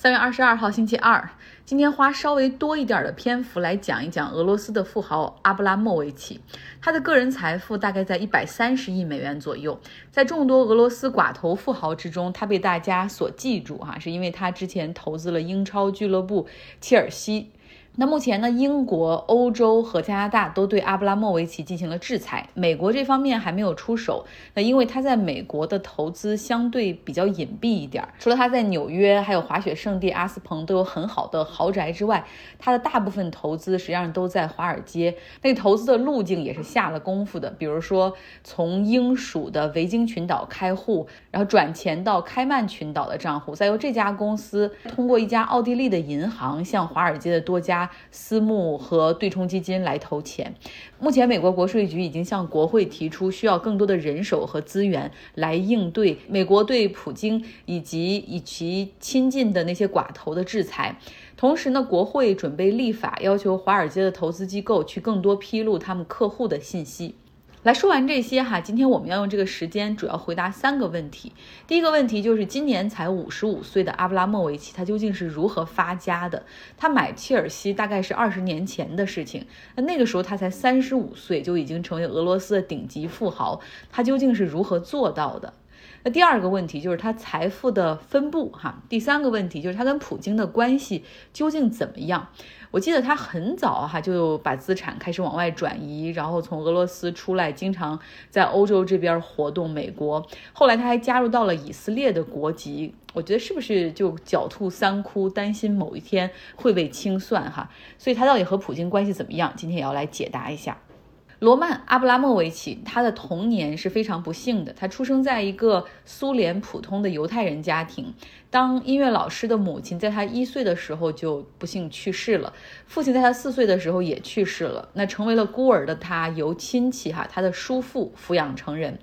三月二十二号，星期二。今天花稍微多一点的篇幅来讲一讲俄罗斯的富豪阿布拉莫维奇。他的个人财富大概在一百三十亿美元左右。在众多俄罗斯寡头富豪之中，他被大家所记住哈，是因为他之前投资了英超俱乐部切尔西。那目前呢，英国、欧洲和加拿大都对阿布拉莫维奇进行了制裁，美国这方面还没有出手。那因为他在美国的投资相对比较隐蔽一点，除了他在纽约还有滑雪圣地阿斯彭都有很好的豪宅之外，他的大部分投资实际上都在华尔街。那投资的路径也是下了功夫的，比如说从英属的维京群岛开户，然后转钱到开曼群岛的账户，再由这家公司通过一家奥地利的银行向华尔街的多家。私募和对冲基金来投钱。目前，美国国税局已经向国会提出需要更多的人手和资源来应对美国对普京以及以其亲近的那些寡头的制裁。同时呢，国会准备立法，要求华尔街的投资机构去更多披露他们客户的信息。来说完这些哈，今天我们要用这个时间主要回答三个问题。第一个问题就是今年才五十五岁的阿布拉莫维奇，他究竟是如何发家的？他买切尔西大概是二十年前的事情，那那个时候他才三十五岁就已经成为俄罗斯的顶级富豪，他究竟是如何做到的？那第二个问题就是他财富的分布哈。第三个问题就是他跟普京的关系究竟怎么样？我记得他很早哈就把资产开始往外转移，然后从俄罗斯出来，经常在欧洲这边活动。美国后来他还加入到了以色列的国籍，我觉得是不是就狡兔三窟，担心某一天会被清算哈？所以他到底和普京关系怎么样？今天也要来解答一下。罗曼·阿布拉莫维奇，他的童年是非常不幸的。他出生在一个苏联普通的犹太人家庭。当音乐老师的母亲在他一岁的时候就不幸去世了，父亲在他四岁的时候也去世了。那成为了孤儿的他，由亲戚哈他的叔父抚养成人。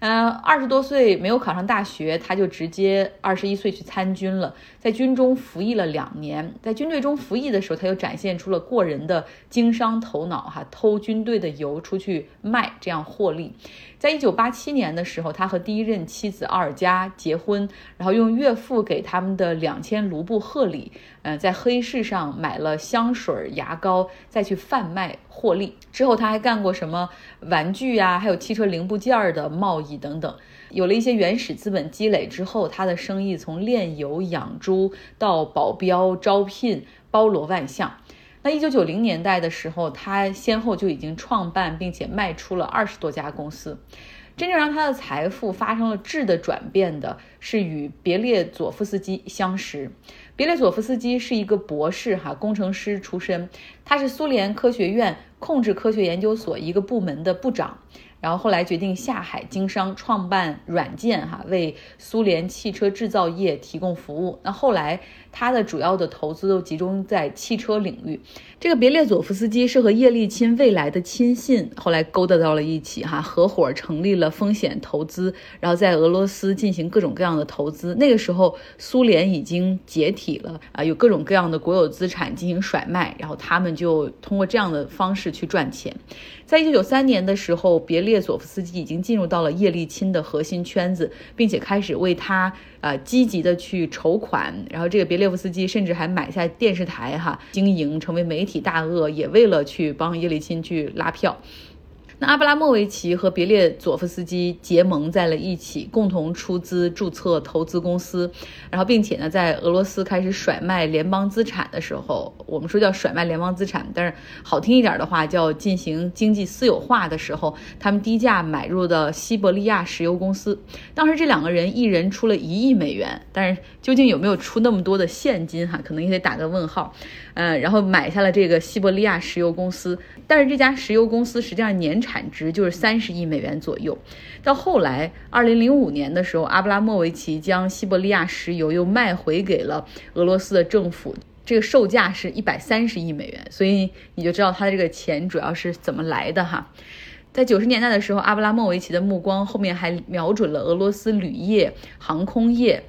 嗯，二十多岁没有考上大学，他就直接二十一岁去参军了，在军中服役了两年。在军队中服役的时候，他又展现出了过人的经商头脑，哈，偷军队的油出去卖，这样获利。在一九八七年的时候，他和第一任妻子奥尔加结婚，然后用岳父给他们的两千卢布贺礼，嗯，在黑市上买了香水、牙膏，再去贩卖获利。之后他还干过什么玩具呀，还有汽车零部件的贸易等等。有了一些原始资本积累之后，他的生意从炼油、养猪到保镖、招聘，包罗万象。那一九九零年代的时候，他先后就已经创办并且卖出了二十多家公司。真正让他的财富发生了质的转变的是与别列佐夫斯基相识。别列佐夫斯基是一个博士，哈，工程师出身，他是苏联科学院控制科学研究所一个部门的部长。然后后来决定下海经商，创办软件，哈，为苏联汽车制造业提供服务。那后来他的主要的投资都集中在汽车领域。这个别列佐夫斯基是和叶利钦未来的亲信，后来勾搭到了一起，哈，合伙成立了风险投资，然后在俄罗斯进行各种各样的投资。那个时候苏联已经解体了，啊，有各种各样的国有资产进行甩卖，然后他们就通过这样的方式去赚钱。在一九九三年的时候，别列佐夫斯基已经进入到了叶利钦的核心圈子，并且开始为他啊积极的去筹款。然后这个别列夫斯基甚至还买下电视台哈经营，成为媒体大鳄，也为了去帮叶利钦去拉票。那阿布拉莫维奇和别列佐夫斯基结盟在了一起，共同出资注册投资公司，然后并且呢，在俄罗斯开始甩卖联邦资产的时候，我们说叫甩卖联邦资产，但是好听一点的话叫进行经济私有化的时候，他们低价买入的西伯利亚石油公司。当时这两个人一人出了一亿美元，但是究竟有没有出那么多的现金哈，可能也得打个问号。嗯，然后买下了这个西伯利亚石油公司，但是这家石油公司实际上年产值就是三十亿美元左右。到后来，二零零五年的时候，阿布拉莫维奇将西伯利亚石油又卖回给了俄罗斯的政府，这个售价是一百三十亿美元。所以你就知道他的这个钱主要是怎么来的哈。在九十年代的时候，阿布拉莫维奇的目光后面还瞄准了俄罗斯铝业、航空业。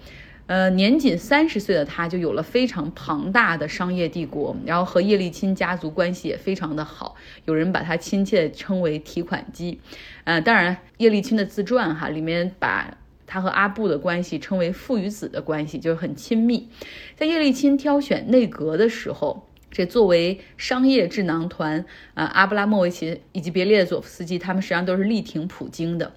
呃，年仅三十岁的他就有了非常庞大的商业帝国，然后和叶利钦家族关系也非常的好，有人把他亲切称为提款机。呃，当然，叶利钦的自传哈里面把。他和阿布的关系称为父与子的关系，就是很亲密。在叶利钦挑选内阁的时候，这作为商业智囊团，呃，阿布拉莫维奇以及别列佐夫斯基，他们实际上都是力挺普京的。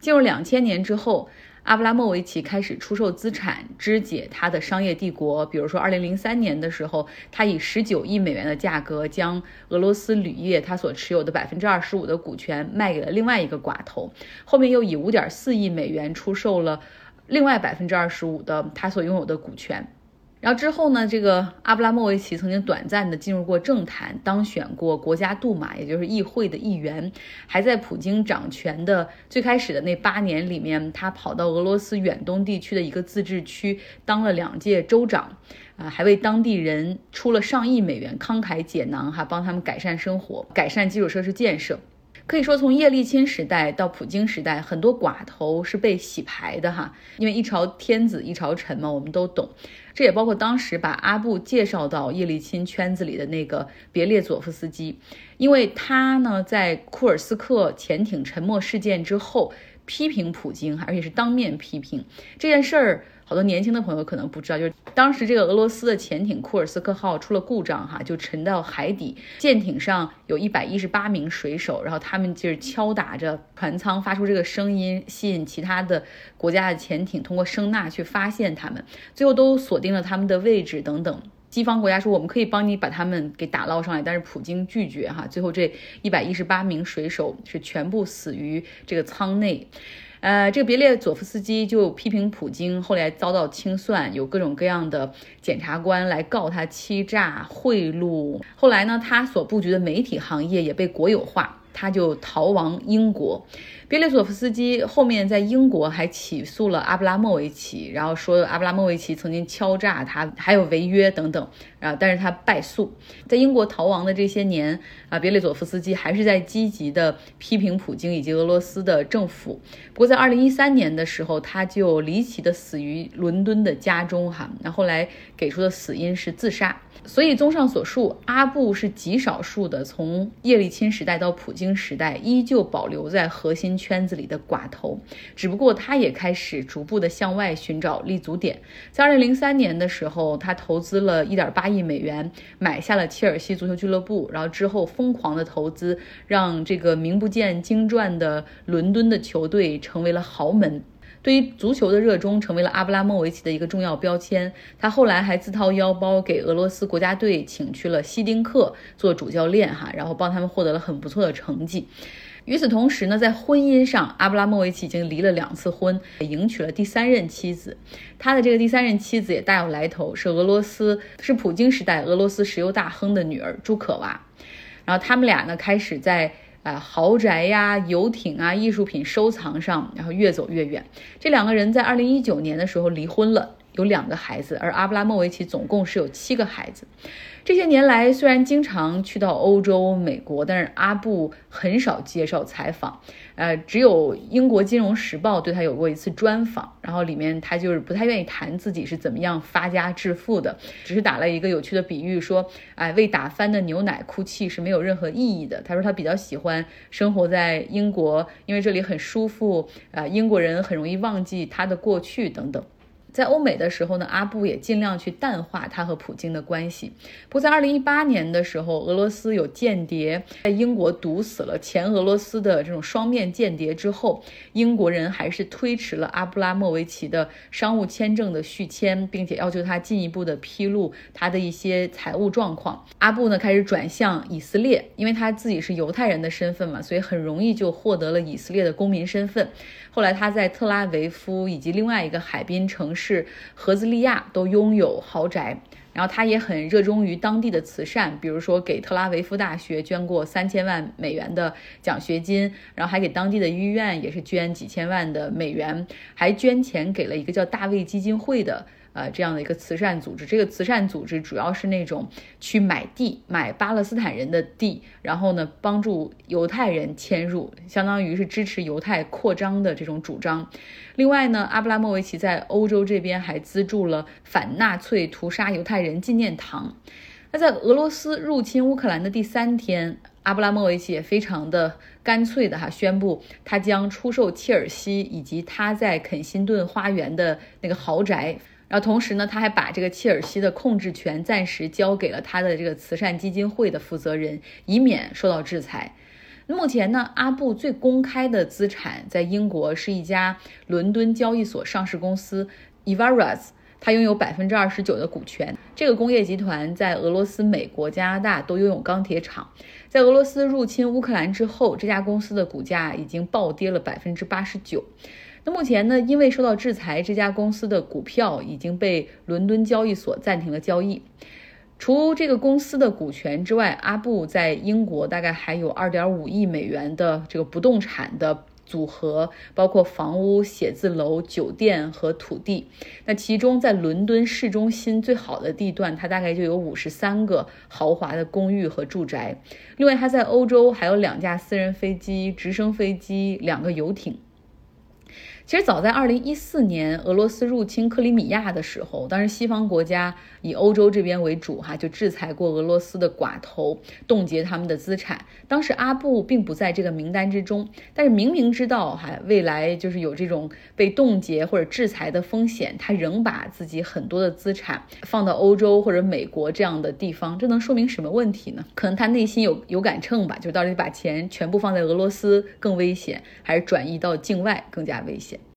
进入两千年之后。阿布拉莫维奇开始出售资产，肢解他的商业帝国。比如说，二零零三年的时候，他以十九亿美元的价格将俄罗斯铝业他所持有的百分之二十五的股权卖给了另外一个寡头。后面又以五点四亿美元出售了另外百分之二十五的他所拥有的股权。然后之后呢，这个阿布拉莫维奇曾经短暂的进入过政坛，当选过国家杜马，也就是议会的议员，还在普京掌权的最开始的那八年里面，他跑到俄罗斯远东地区的一个自治区当了两届州长，啊，还为当地人出了上亿美元慷慨解囊，哈，帮他们改善生活，改善基础设施建设。可以说，从叶利钦时代到普京时代，很多寡头是被洗牌的哈，因为一朝天子一朝臣嘛，我们都懂。这也包括当时把阿布介绍到叶利钦圈子里的那个别列佐夫斯基，因为他呢在库尔斯克潜艇沉没事件之后批评普京，而且是当面批评这件事儿。好多年轻的朋友可能不知道，就是当时这个俄罗斯的潜艇库尔斯克号出了故障，哈，就沉到海底。舰艇上有一百一十八名水手，然后他们就是敲打着船舱，发出这个声音，吸引其他的国家的潜艇通过声呐去发现他们。最后都锁定了他们的位置等等。西方国家说我们可以帮你把他们给打捞上来，但是普京拒绝，哈。最后这一百一十八名水手是全部死于这个舱内。呃，这个别列佐夫斯基就批评普京，后来遭到清算，有各种各样的检察官来告他欺诈贿赂。后来呢，他所布局的媒体行业也被国有化。他就逃亡英国，别列佐夫斯基后面在英国还起诉了阿布拉莫维奇，然后说阿布拉莫维奇曾经敲诈他，还有违约等等啊，但是他败诉。在英国逃亡的这些年啊，别列佐夫斯基还是在积极的批评普京以及俄罗斯的政府。不过在二零一三年的时候，他就离奇的死于伦敦的家中哈，那后来给出的死因是自杀。所以，综上所述，阿布是极少数的从叶利钦时代到普京时代依旧保留在核心圈子里的寡头。只不过，他也开始逐步的向外寻找立足点。在二零零三年的时候，他投资了一点八亿美元买下了切尔西足球俱乐部，然后之后疯狂的投资，让这个名不见经传的伦敦的球队成为了豪门。对于足球的热衷成为了阿布拉莫维奇的一个重要标签。他后来还自掏腰包给俄罗斯国家队请去了希丁克做主教练，哈，然后帮他们获得了很不错的成绩。与此同时呢，在婚姻上，阿布拉莫维奇已经离了两次婚，迎娶了第三任妻子。他的这个第三任妻子也大有来头，是俄罗斯，是普京时代俄罗斯石油大亨的女儿朱可娃。然后他们俩呢，开始在。啊，豪宅呀、游艇啊、艺术品收藏上，然后越走越远。这两个人在二零一九年的时候离婚了，有两个孩子，而阿布拉莫维奇总共是有七个孩子。这些年来，虽然经常去到欧洲、美国，但是阿布很少接受采访。呃，只有英国金融时报对他有过一次专访，然后里面他就是不太愿意谈自己是怎么样发家致富的，只是打了一个有趣的比喻，说，哎，为打翻的牛奶哭泣是没有任何意义的。他说他比较喜欢生活在英国，因为这里很舒服，啊，英国人很容易忘记他的过去等等。在欧美的时候呢，阿布也尽量去淡化他和普京的关系。不过在二零一八年的时候，俄罗斯有间谍在英国毒死了前俄罗斯的这种双面间谍之后，英国人还是推迟了阿布拉莫维奇的商务签证的续签，并且要求他进一步的披露他的一些财务状况。阿布呢开始转向以色列，因为他自己是犹太人的身份嘛，所以很容易就获得了以色列的公民身份。后来他在特拉维夫以及另外一个海滨城市是荷兹利亚都拥有豪宅，然后他也很热衷于当地的慈善，比如说给特拉维夫大学捐过三千万美元的奖学金，然后还给当地的医院也是捐几千万的美元，还捐钱给了一个叫大卫基金会的。呃，这样的一个慈善组织，这个慈善组织主要是那种去买地，买巴勒斯坦人的地，然后呢，帮助犹太人迁入，相当于是支持犹太扩张的这种主张。另外呢，阿布拉莫维奇在欧洲这边还资助了反纳粹屠杀犹太人纪念堂。那在俄罗斯入侵乌克兰的第三天。阿布拉莫维奇也非常的干脆的哈宣布，他将出售切尔西以及他在肯辛顿花园的那个豪宅。然后同时呢，他还把这个切尔西的控制权暂时交给了他的这个慈善基金会的负责人，以免受到制裁。目前呢，阿布最公开的资产在英国是一家伦敦交易所上市公司 Evaras。它拥有百分之二十九的股权。这个工业集团在俄罗斯、美国、加拿大都拥有钢铁厂。在俄罗斯入侵乌克兰之后，这家公司的股价已经暴跌了百分之八十九。那目前呢，因为受到制裁，这家公司的股票已经被伦敦交易所暂停了交易。除这个公司的股权之外，阿布在英国大概还有二点五亿美元的这个不动产的。组合包括房屋、写字楼、酒店和土地。那其中，在伦敦市中心最好的地段，它大概就有五十三个豪华的公寓和住宅。另外，它在欧洲还有两架私人飞机、直升飞机、两个游艇。其实早在二零一四年俄罗斯入侵克里米亚的时候，当时西方国家以欧洲这边为主，哈，就制裁过俄罗斯的寡头，冻结他们的资产。当时阿布并不在这个名单之中，但是明明知道哈未来就是有这种被冻结或者制裁的风险，他仍把自己很多的资产放到欧洲或者美国这样的地方，这能说明什么问题呢？可能他内心有有杆秤吧，就到底把钱全部放在俄罗斯更危险，还是转移到境外更加危险？